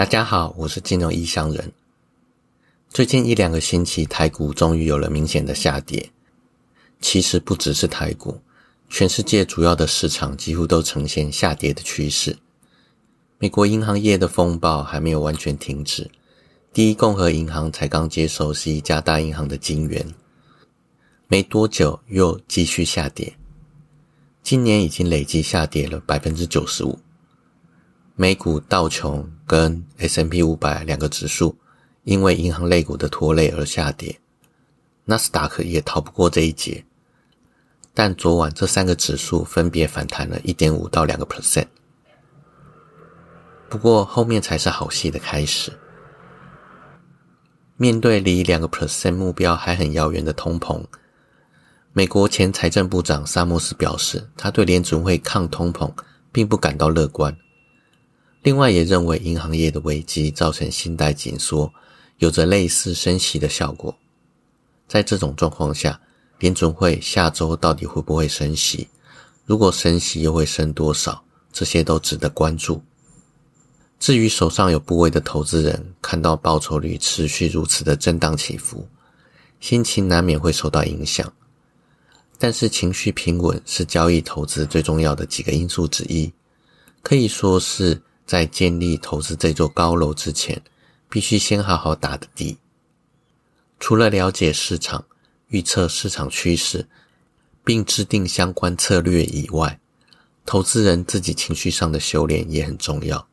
大家好，我是金融异乡人。最近一两个星期，台股终于有了明显的下跌。其实不只是台股，全世界主要的市场几乎都呈现下跌的趋势。美国银行业的风暴还没有完全停止，第一共和银行才刚接手是一家大银行的金元，没多久又继续下跌。今年已经累计下跌了百分之九十五。美股道琼跟 S M P 五百两个指数因为银行类股的拖累而下跌，纳斯达克也逃不过这一劫。但昨晚这三个指数分别反弹了一点五到两个 percent。不过后面才是好戏的开始。面对离两个 percent 目标还很遥远的通膨，美国前财政部长萨默斯表示，他对联准会抗通膨并不感到乐观。另外，也认为银行业的危机造成信贷紧缩，有着类似升息的效果。在这种状况下，联准会下周到底会不会升息？如果升息，又会升多少？这些都值得关注。至于手上有部位的投资人，看到报酬率持续如此的震荡起伏，心情难免会受到影响。但是，情绪平稳是交易投资最重要的几个因素之一，可以说是。在建立投资这座高楼之前，必须先好好打的底。除了了解市场、预测市场趋势，并制定相关策略以外，投资人自己情绪上的修炼也很重要。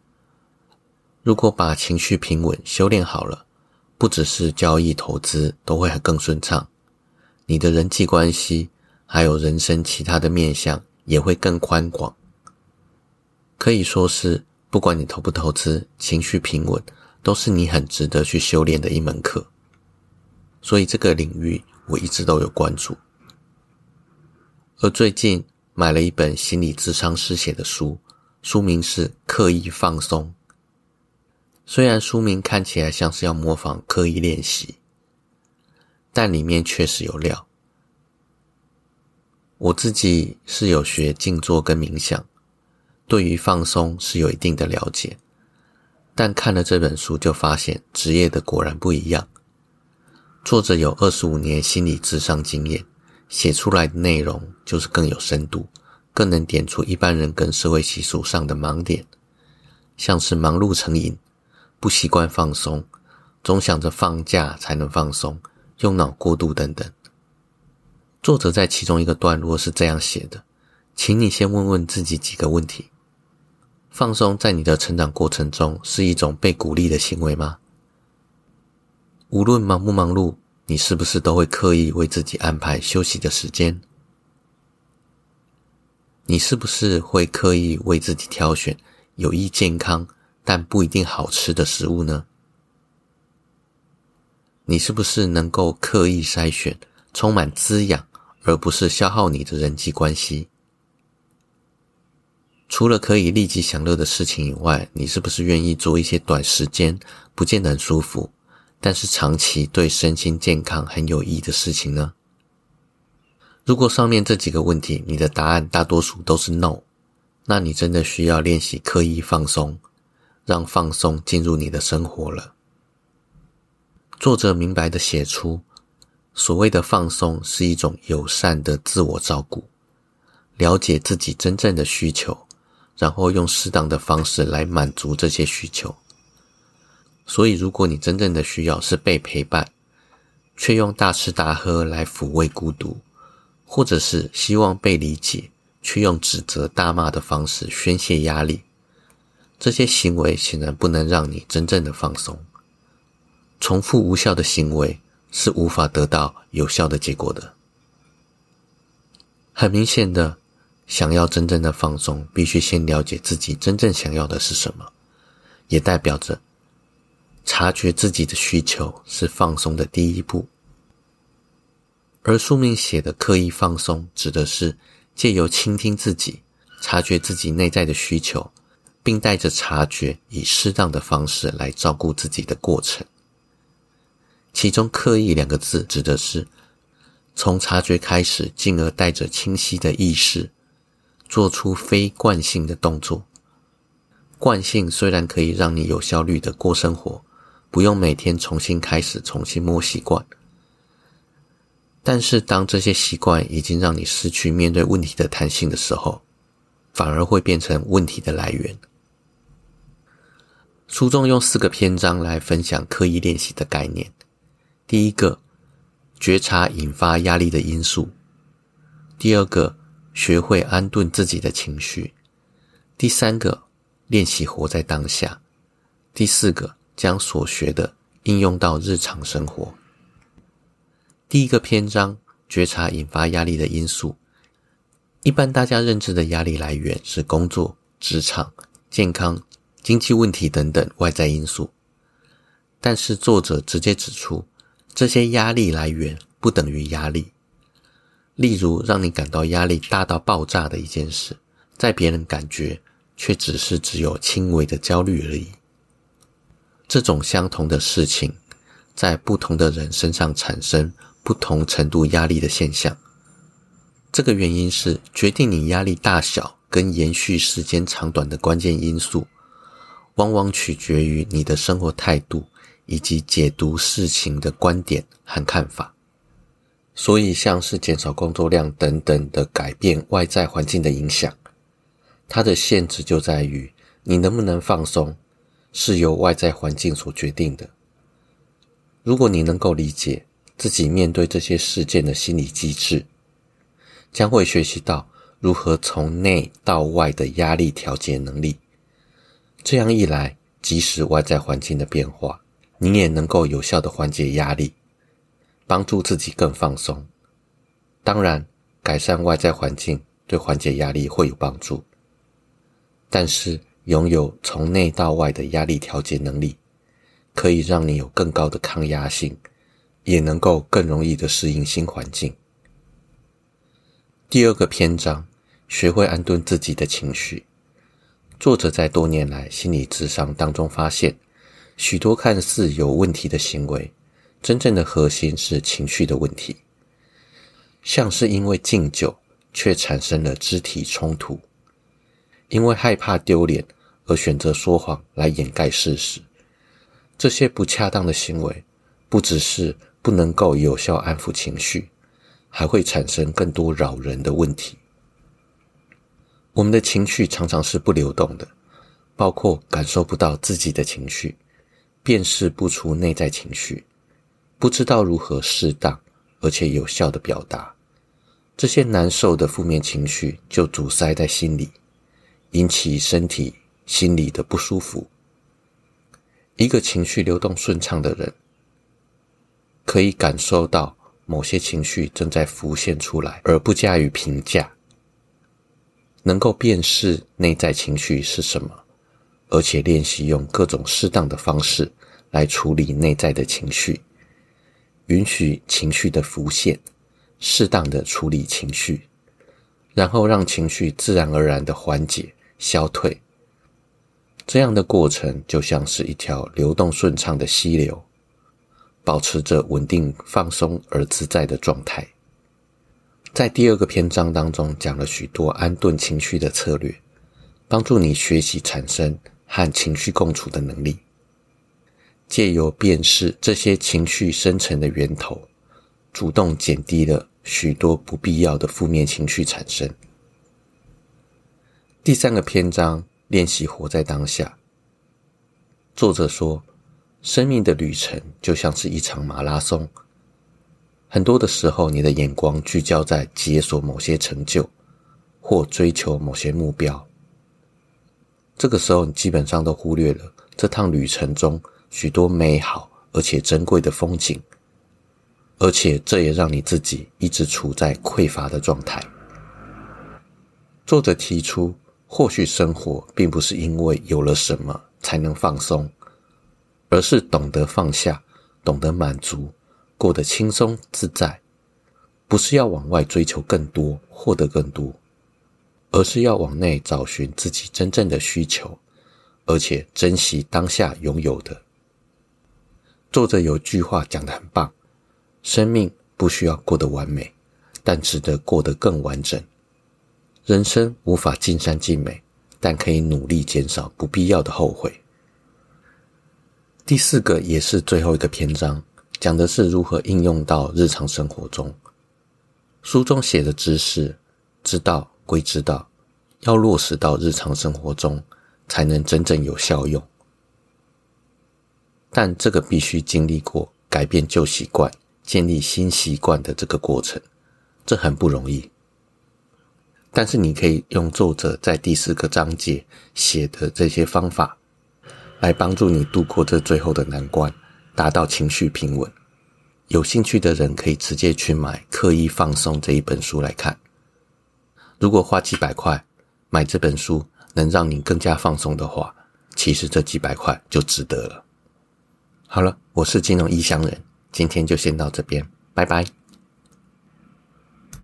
如果把情绪平稳修炼好了，不只是交易投资都会更顺畅，你的人际关系还有人生其他的面向也会更宽广。可以说是。不管你投不投资，情绪平稳都是你很值得去修炼的一门课。所以这个领域我一直都有关注。而最近买了一本心理智商师写的书，书名是《刻意放松》。虽然书名看起来像是要模仿刻意练习，但里面确实有料。我自己是有学静坐跟冥想。对于放松是有一定的了解，但看了这本书就发现职业的果然不一样。作者有二十五年心理智商经验，写出来的内容就是更有深度，更能点出一般人跟社会习俗上的盲点，像是忙碌成瘾、不习惯放松、总想着放假才能放松、用脑过度等等。作者在其中一个段落是这样写的：“请你先问问自己几个问题。”放松在你的成长过程中是一种被鼓励的行为吗？无论忙不忙碌，你是不是都会刻意为自己安排休息的时间？你是不是会刻意为自己挑选有益健康但不一定好吃的食物呢？你是不是能够刻意筛选充满滋养而不是消耗你的人际关系？除了可以立即享乐的事情以外，你是不是愿意做一些短时间不见得很舒服，但是长期对身心健康很有益的事情呢？如果上面这几个问题你的答案大多数都是 no，那你真的需要练习刻意放松，让放松进入你的生活了。作者明白的写出，所谓的放松是一种友善的自我照顾，了解自己真正的需求。然后用适当的方式来满足这些需求。所以，如果你真正的需要是被陪伴，却用大吃大喝来抚慰孤独，或者是希望被理解，却用指责大骂的方式宣泄压力，这些行为显然不能让你真正的放松。重复无效的行为是无法得到有效的结果的。很明显的。想要真正的放松，必须先了解自己真正想要的是什么，也代表着察觉自己的需求是放松的第一步。而书名写的刻意放松，指的是借由倾听自己，察觉自己内在的需求，并带着察觉，以适当的方式来照顾自己的过程。其中“刻意”两个字，指的是从察觉开始，进而带着清晰的意识。做出非惯性的动作，惯性虽然可以让你有效率的过生活，不用每天重新开始、重新摸习惯，但是当这些习惯已经让你失去面对问题的弹性的时候，反而会变成问题的来源。书中用四个篇章来分享刻意练习的概念。第一个，觉察引发压力的因素；第二个，学会安顿自己的情绪；第三个，练习活在当下；第四个，将所学的应用到日常生活。第一个篇章，觉察引发压力的因素。一般大家认知的压力来源是工作、职场、健康。经济问题等等外在因素，但是作者直接指出，这些压力来源不等于压力。例如，让你感到压力大到爆炸的一件事，在别人感觉却只是只有轻微的焦虑而已。这种相同的事情，在不同的人身上产生不同程度压力的现象。这个原因是决定你压力大小跟延续时间长短的关键因素。往往取决于你的生活态度以及解读事情的观点和看法，所以像是减少工作量等等的改变外在环境的影响，它的限制就在于你能不能放松，是由外在环境所决定的。如果你能够理解自己面对这些事件的心理机制，将会学习到如何从内到外的压力调节能力。这样一来，即使外在环境的变化，你也能够有效的缓解压力，帮助自己更放松。当然，改善外在环境对缓解压力会有帮助，但是拥有从内到外的压力调节能力，可以让你有更高的抗压性，也能够更容易的适应新环境。第二个篇章，学会安顿自己的情绪。作者在多年来心理智商当中发现，许多看似有问题的行为，真正的核心是情绪的问题。像是因为敬酒却产生了肢体冲突，因为害怕丢脸而选择说谎来掩盖事实。这些不恰当的行为，不只是不能够有效安抚情绪，还会产生更多扰人的问题。我们的情绪常常是不流动的，包括感受不到自己的情绪，辨识不出内在情绪，不知道如何适当而且有效的表达这些难受的负面情绪，就阻塞在心里，引起身体、心理的不舒服。一个情绪流动顺畅的人，可以感受到某些情绪正在浮现出来，而不加以评价。能够辨识内在情绪是什么，而且练习用各种适当的方式来处理内在的情绪，允许情绪的浮现，适当的处理情绪，然后让情绪自然而然的缓解消退。这样的过程就像是一条流动顺畅的溪流，保持着稳定、放松而自在的状态。在第二个篇章当中，讲了许多安顿情绪的策略，帮助你学习产生和情绪共处的能力，借由辨识这些情绪生成的源头，主动减低了许多不必要的负面情绪产生。第三个篇章练习活在当下。作者说，生命的旅程就像是一场马拉松。很多的时候，你的眼光聚焦在解锁某些成就，或追求某些目标。这个时候，你基本上都忽略了这趟旅程中许多美好而且珍贵的风景，而且这也让你自己一直处在匮乏的状态。作者提出，或许生活并不是因为有了什么才能放松，而是懂得放下，懂得满足。过得轻松自在，不是要往外追求更多、获得更多，而是要往内找寻自己真正的需求，而且珍惜当下拥有的。作者有句话讲得很棒：生命不需要过得完美，但值得过得更完整。人生无法尽善尽美，但可以努力减少不必要的后悔。第四个也是最后一个篇章，讲的是如何应用到日常生活中。书中写的知识，知道归知道，要落实到日常生活中，才能真正有效用。但这个必须经历过改变旧习惯、建立新习惯的这个过程，这很不容易。但是你可以用作者在第四个章节写的这些方法，来帮助你度过这最后的难关，达到情绪平稳。有兴趣的人可以直接去买《刻意放松》这一本书来看。如果花几百块买这本书能让你更加放松的话，其实这几百块就值得了。好了，我是金融异乡人，今天就先到这边，拜拜。